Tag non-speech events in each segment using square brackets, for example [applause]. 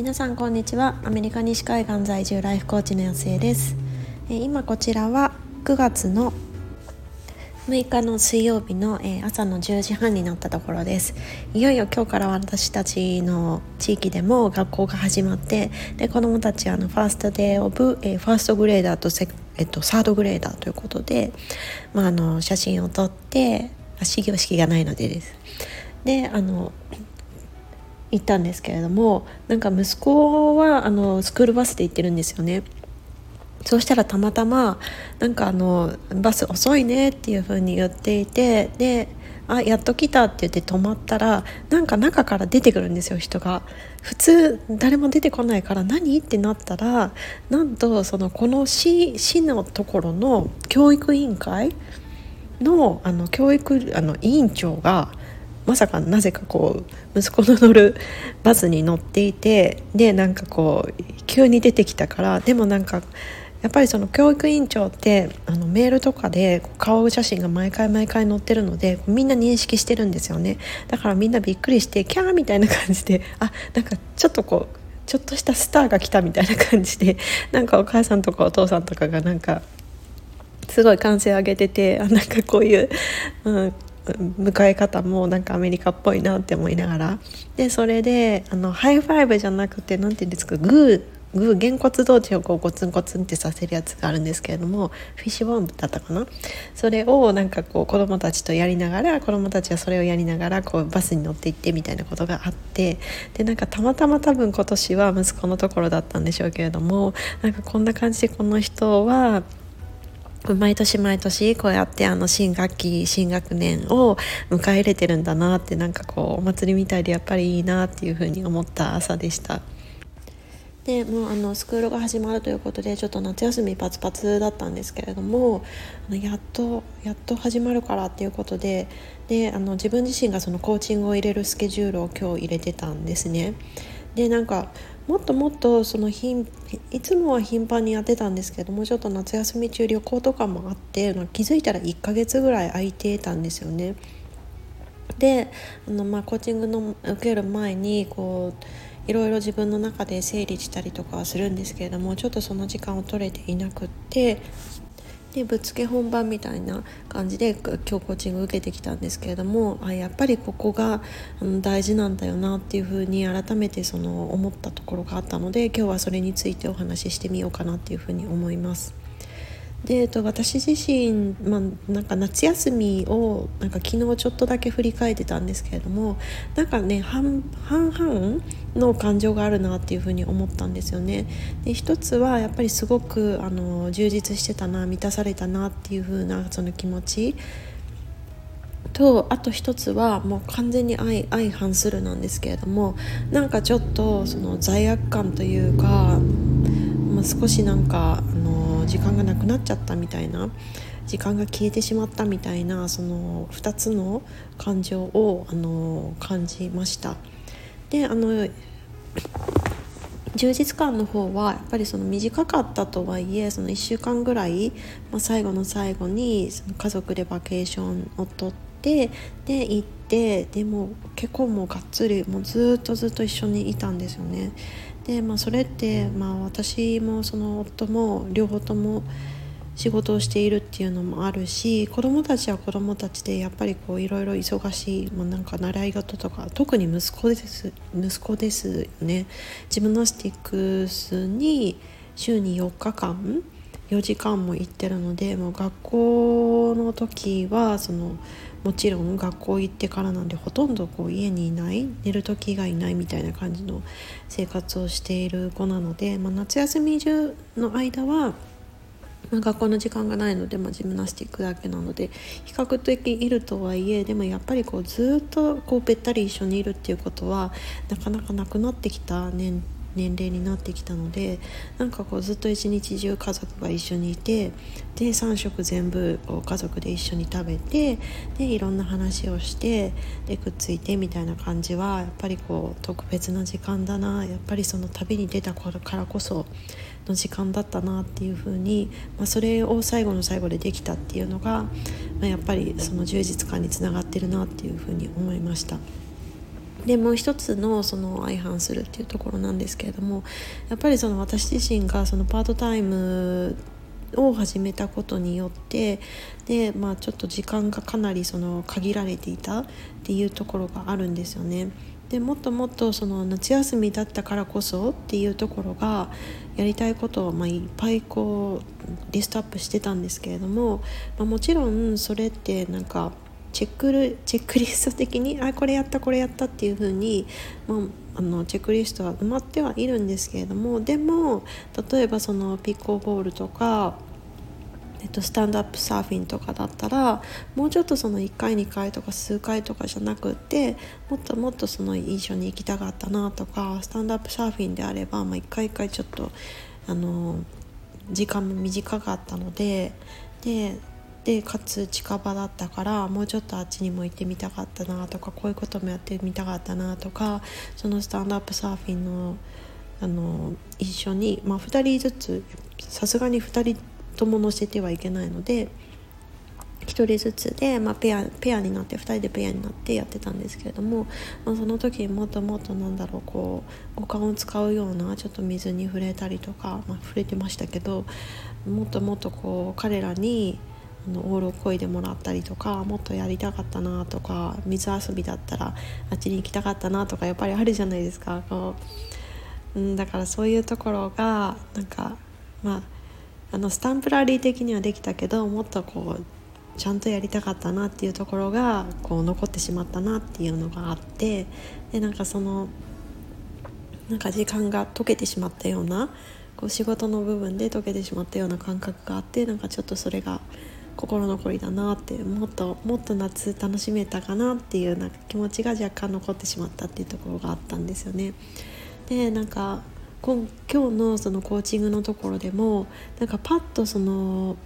皆さんこんにちは。アメリカ西海岸在住ライフコーチの安江です。今こちらは9月の6日の水曜日の朝の10時半になったところです。いよいよ今日から私たちの地域でも学校が始まってで子どもたちはあのファーストデーオブ、えファーストグレーダーとセ、えっと、サードグレーダーということで、まあ、あの写真を撮って始業式がないのでです。であの行ったんですけれどもなんか息子はあのスクールバスで行ってるんですよね。そうしたらたまたまなんかあのバス遅いねっていう風に言っていてであやっと来たって言って止まったらなんか中から出てくるんですよ人が普通誰も出てこないから何？ってなったらなんとそのこの市市のところの教育委員会のあの教育あの委員長がまさかなぜかこう息子の乗るバスに乗っていてでなんかこう急に出てきたからでもなんかやっぱりその教育委員長ってあのメールとかで顔写真が毎回毎回載ってるのでみんな認識してるんですよね。だからみんなびっくりしてキャーみたいな感じであなんかちょっとこうちょっとしたスターが来たみたいな感じで [laughs] なんかお母さんとかお父さんとかがなんかすごい歓声上げててあなんかこういう、うん、迎え方もなんかアメリカっぽいなって思いながら。でそれであの high five じゃなくて何て言うんですかグーグーげんこつ同士をこうゴツンゴツンってさせるやつがあるんですけれどもフィッシュボーンだったかな？それをなんかこう子供たちとやりながら子供たちはそれをやりながらこうバスに乗って行ってみたいなことがあって。でなんかたまたま多分今年は息子のところだったんでしょうけれどもなんかこんな感じでこの人は毎年毎年こうやってあの新学期新学年を迎え入れてるんだなってなんかこうお祭りみたいでやっぱりいいなっていうふうに思った朝でした。でもうあのスクールが始まるということでちょっと夏休みパツパツだったんですけれどもあのやっとやっと始まるからっていうことでであの自分自身がそのコーチングを入れるスケジュールを今日入れてたんですね。でなんかもっともっとそのいつもは頻繁にやってたんですけどもちょっと夏休み中旅行とかもあってま気づいたら1ヶ月ぐらい空いてたんですよね。であの、まあ、コーチングの受ける前にこういろいろ自分の中で整理したりとかはするんですけれどもちょっとその時間を取れていなくってでぶっつけ本番みたいな感じで今日コーチング受けてきたんですけれどもあやっぱりここが大事なんだよなっていうふうに改めてその思ったところがあったので今日はそれについてお話ししてみようかなっていうふうに思います。で、えっと、私自身、まあ、なんか夏休みをなんか昨日ちょっとだけ振り返ってたんですけれどもなんかね半々の感情があるなっていうふうに思ったんですよね。で一つはやっぱりすごくあの充実してたな満たされたなっていうふうなその気持ちとあと一つはもう完全に相相反するなんですけれどもなんかちょっとその罪悪感というか、まあ、少しなんかあの時間がなくなっちゃったみたいな時間が消えてしまったみたいなその2つの感情をあの感じました。であの充実感の方はやっぱりその短かったとはいえその1週間ぐらい、まあ、最後の最後にその家族でバケーションをとってで行ってでも結構もうがっつりもうずっとずっと一緒にいたんですよね。で、まあ、それって、まあ、私もその夫も両方とも仕事をしているっていうのもあるし子どもたちは子どもたちでやっぱりこういろいろ忙しい、まあ、なんか習い事とか特に息子です息子ですよね。ジムナスティックスに週に4日間4時間も行ってるのでもう学校の時はそのもちろん学校行ってからなんでほとんどこう家にいない寝る時がいないみたいな感じの生活をしている子なので、まあ、夏休み中の間は、まあ、学校の時間がないので、まあ、ジムナスティックだけなので比較的いるとはいえでもやっぱりこうずっとこうべったり一緒にいるっていうことはなかなかなくなってきた年年齢になってきたのでなんかこうずっと一日中家族が一緒にいてで3食全部こう家族で一緒に食べてでいろんな話をしてでくっついてみたいな感じはやっぱりこう特別な時間だなやっぱりその旅に出たからこその時間だったなっていうふうに、まあ、それを最後の最後でできたっていうのが、まあ、やっぱりその充実感につながってるなっていうふうに思いました。でもう一つのその相反するっていうところなんですけれどもやっぱりその私自身がそのパートタイムを始めたことによってで、まあ、ちょっと時間がかなりその限られていたっていうところがあるんですよね。でもっともっとその夏休みだったからこそっていうところがやりたいことをまいっぱいこうリストアップしてたんですけれども、まあ、もちろんそれってなんかチェックルチェックリスト的にあこれやったこれやったっていう風に、まあ、あのチェックリストは埋まってはいるんですけれどもでも例えばそのピッコボールとかえっと、スタンドアップサーフィンとかだったらもうちょっとその1回2回とか数回とかじゃなくってもっともっとその一緒に行きたかったなとかスタンドアップサーフィンであれば、まあ、1回1回ちょっとあの時間も短かったのでででかつ近場だったからもうちょっとあっちにも行ってみたかったなとかこういうこともやってみたかったなとかそのスタンドアップサーフィンのあの一緒に、まあ、2人ずつさすがに2人とも乗せてはいけないので1人ずつで、まあ、ペアペアになって2人でペアになってやってたんですけれども、まあ、その時もっともっとなんだろうこう五感を使うようなちょっと水に触れたりとか、まあ、触れてましたけどもっともっとこう彼らにあのオールを漕いでもらったりとかもっとやりたかったなとか水遊びだったらあっちに行きたかったなとかやっぱりあるじゃないですか。こう、うん、だからそういうところがなんかまああのスタンプラリー的にはできたけどもっとこうちゃんとやりたかったなっていうところがこう残ってしまったなっていうのがあってでなんかそのなんか時間が解けてしまったようなこう仕事の部分で解けてしまったような感覚があってなんかちょっとそれが心残りだなってもっともっと夏楽しめたかなっていうなんか気持ちが若干残ってしまったっていうところがあったんですよね。でなんか今今日のそのコーチングのところでもなんかパッとその、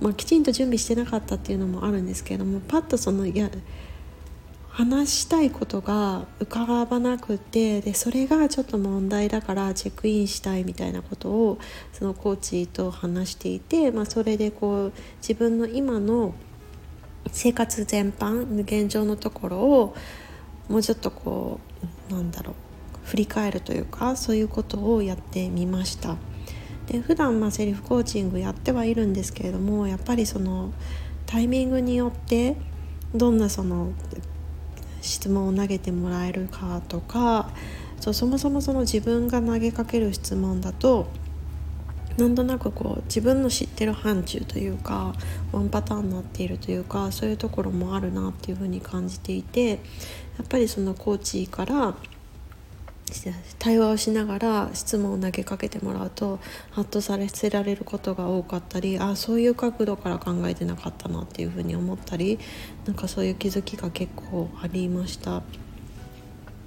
まあ、きちんと準備してなかったっていうのもあるんですけれどもパッとそのいや話したいことが浮かばなくてでそれがちょっと問題だからチェックインしたいみたいなことをそのコーチと話していて、まあ、それでこう自分の今の生活全般現状のところをもうちょっとこうなんだろう振り返るというかそういうことをやってみました。で普段まあセリフコーチングやってはいるんですけれどもやっぱりそのタイミングによってどんなその質問を投げてもらえるかとかそうそもそもその自分が投げかける質問だとなんとなくこう自分の知ってる範疇というかワンパターンになっているというかそういうところもあるなっていうふうに感じていてやっぱりそのコーチから対話をしながら質問を投げかけてもらうとハッとさせられることが多かったりあそういう角度から考えてなかったなっていうふうに思ったりなんかそういう気づきが結構ありました。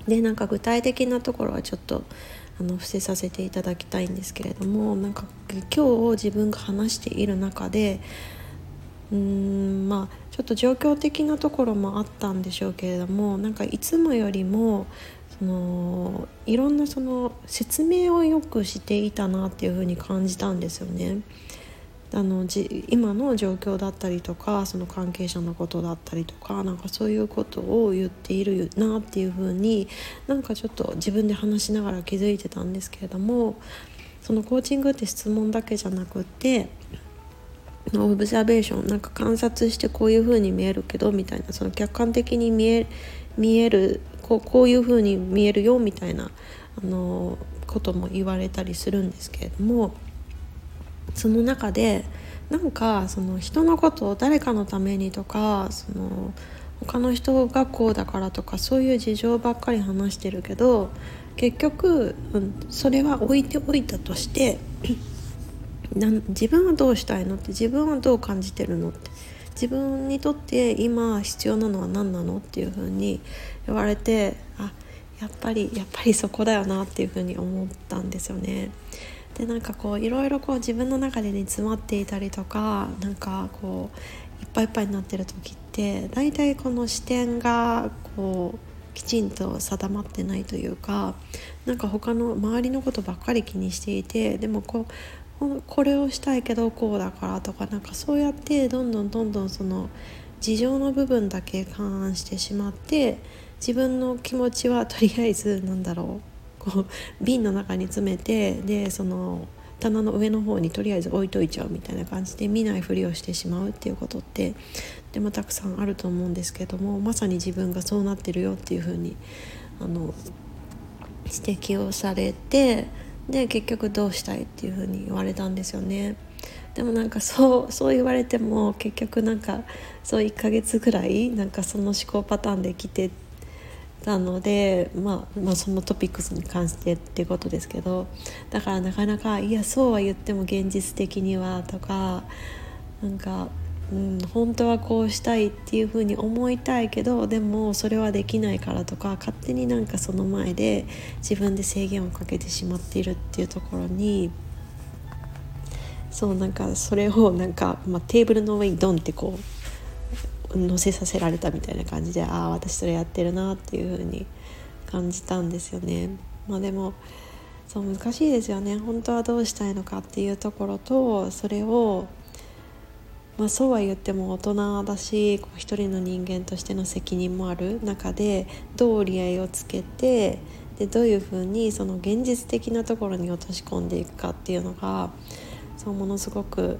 でなんか具体的なところはちょっとあの伏せさせていただきたいんですけれどもなんか今日自分が話している中でうーんまあちょっと状況的なところもあったんでしょうけれどもなんかいつもよりもそのいろんなその説明をよくしていたなっていうふうに感じたんですよね。あのじ今の状況だったりとかその関係者のことだったりとかなんかそういうことを言っているなっていうふうになんかちょっと自分で話しながら気づいてたんですけれどもそのコーチングって質問だけじゃなくってオブザベーションなんか観察してこういうふうに見えるけどみたいなその客観的に見え見えるこうこういう風に見えるよみたいなあのことも言われたりするんですけれどもその中でなんかその人のことを誰かのためにとかその他の人がこうだからとかそういう事情ばっかり話してるけど結局、うん、それは置いておいたとして [clears throat] 自分はどうしたいのって自分はどう感じてるのって自分にとって今必要なのは何なのっていうふうに言われてあやっぱりやっぱりそこだよなっていうふうに思ったんですよね。でなんかこういろいろこう自分の中で煮詰まっていたりとかなんかこういっぱいいっぱいになってる時って大体この視点がこうきちんと定まってないというかなんか他の周りのことばっかり気にしていてでもこうこれをしたいけどこうだからとかなんかそうやってどんどんどんどんその事情の部分だけ勘案してしまって自分の気持ちはとりあえずなんだろう [laughs] こう瓶の中に詰めてでその棚の上の方にとりあえず置いといちゃうみたいな感じで見ないふりをしてしまうっていうことってでもたくさんあると思うんですけどもまさに自分がそうなってるよっていうふうにあの指摘をされてで結局どうしたいっていうふうに言われたんですよね。でもなんかそうそう言われても結局なんかそう1ヶ月ぐらいなんかその思考パターンで来てたので、まあ、まあそのトピックスに関してっていうことですけどだからなかなかいやそうは言っても現実的にはとかなんか、うん、本当はこうしたいっていうふうに思いたいけどでもそれはできないからとか勝手になんかその前で自分で制限をかけてしまっているっていうところに。そうなんかそれをなんか、まあ、テーブルの上にドンってこう乗せさせられたみたいな感じでああ私それやってるなっていう風に感じたんですよね。まあ、でもそう難しいですよね本当はどうしたいのかっていうところとそれを、まあ、そうは言っても大人だしこう一人の人間としての責任もある中でどう折り合いをつけてでどういうふうにその現実的なところに落とし込んでいくかっていうのがそうものすごく、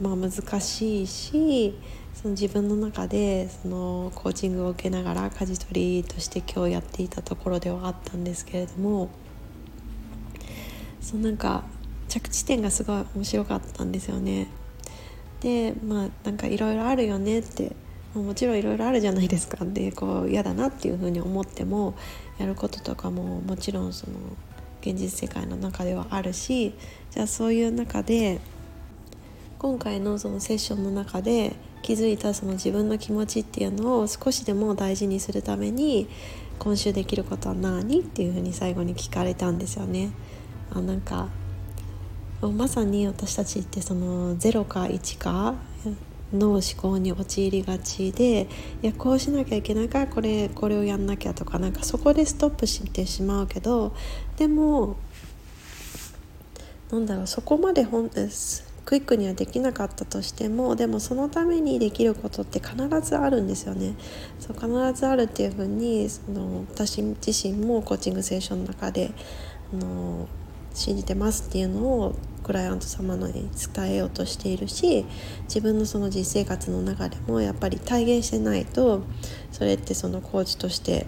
まあ、難しいしその自分の中でそのコーチングを受けながら舵取りとして今日やっていたところではあったんですけれどもそうなんか着地点がすごい面白かったんですよね。でまあなんかいろいろあるよねってもちろんいろいろあるじゃないですかでこう嫌だなっていうふうに思ってもやることとかももちろんその現実世界の中ではあるしじゃあそういう中で今回のそのセッションの中で気づいたその自分の気持ちっていうのを少しでも大事にするために今週できることは何っていうふうに最後に聞かれたんですよね。あなんかまさに私たちってその0か1かの思考に陥りがちでいやこうしなきゃいけないからこれこれをやんなきゃとかなんかそこでストップしてしまうけどでもなんだろうそこまで本すクイックにはできなかったとしてもでもそのためにできることって必ずあるんですよね。そう必ずあるっていうふうにその私自身もコーチングセッションの中であの信じてますっていうのをクライアント様のに伝えようとしているし自分のその実生活の中でもやっぱり体現してないとそれってそのコーチとして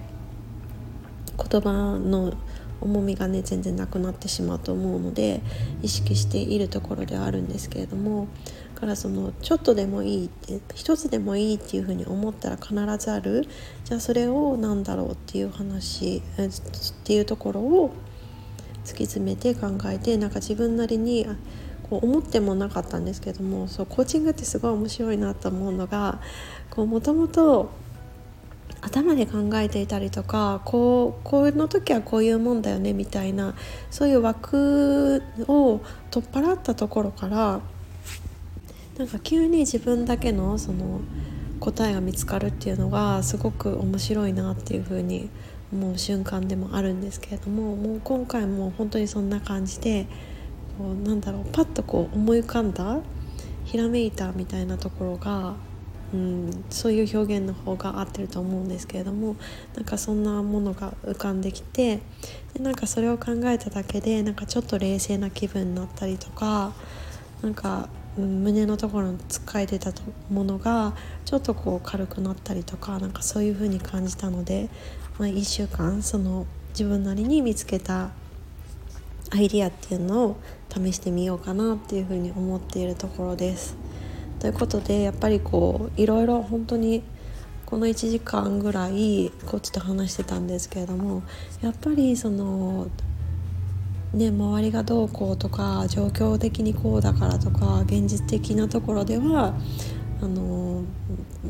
言葉の重みがね全然なくなってしまうと思うので意識しているところではあるんですけれどもだからそのちょっとでもいいって一つでもいいっていうふうに思ったら必ずある。じゃあそれを何だろうっていう話っていうところを突き詰めて考えてなんか自分なりにこう思ってもなかったんですけどもそうコーチングってすごい面白いなと思うのがもともと頭で考えていたりとかこうこの時はこういうもんだよねみたいなそういう枠を取っ払ったところからなんか急に自分だけのその答えが見つかるっていうのがすごく面白いなっていうふうに思う瞬間でもあるんですけれどももう今回も本当にそんな感じでこうなんだろうパッとこう思い浮かんだひらめいたみたいなところが、うん、そういう表現の方が合ってると思うんですけれどもなんかそんなものが浮かんできてでなんかそれを考えただけでなんかちょっと冷静な気分になったりとかなんか胸のところにつっかえてたものがちょっとこう軽くなったりとかなんかそういう風に感じたのでまあ、1週間その自分なりに見つけたアイディアっていうのを試してみようかなっていうふうに思っているところです。ということでやっぱりこういろいろ本当にこの1時間ぐらいこっちと話してたんですけれどもやっぱりそのね周りがどうこうとか状況的にこうだからとか現実的なところではあの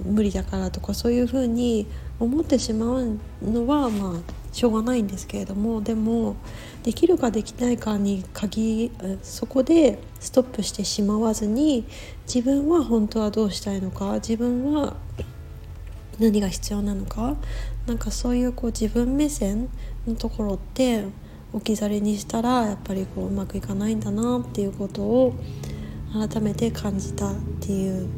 無理だからとかそういうふうに思ってしまうのはまあしょうがないんですけれどもでもできるかできないかに限そこでストップしてしまわずに自分は本当はどうしたいのか自分は何が必要なのかなんかそういうこう自分目線のところって置き去りにしたらやっぱりこううまくいかないんだなっていうことを改めて感じたっていう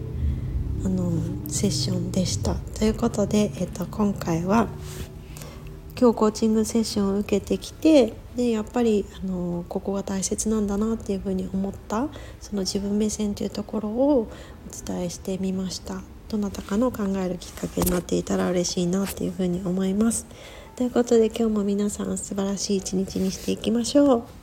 あのセッションでした。ということで、えっと、今回は今日コーチングセッションを受けてきてでやっぱりあのここが大切なんだなっていうふうに思ったその自分目線というところをお伝えしてみました。どなたかの考えるきっかけになっていたら嬉しいなっていうふうに思います。ということで今日も皆さん素晴らしい一日にしていきましょう。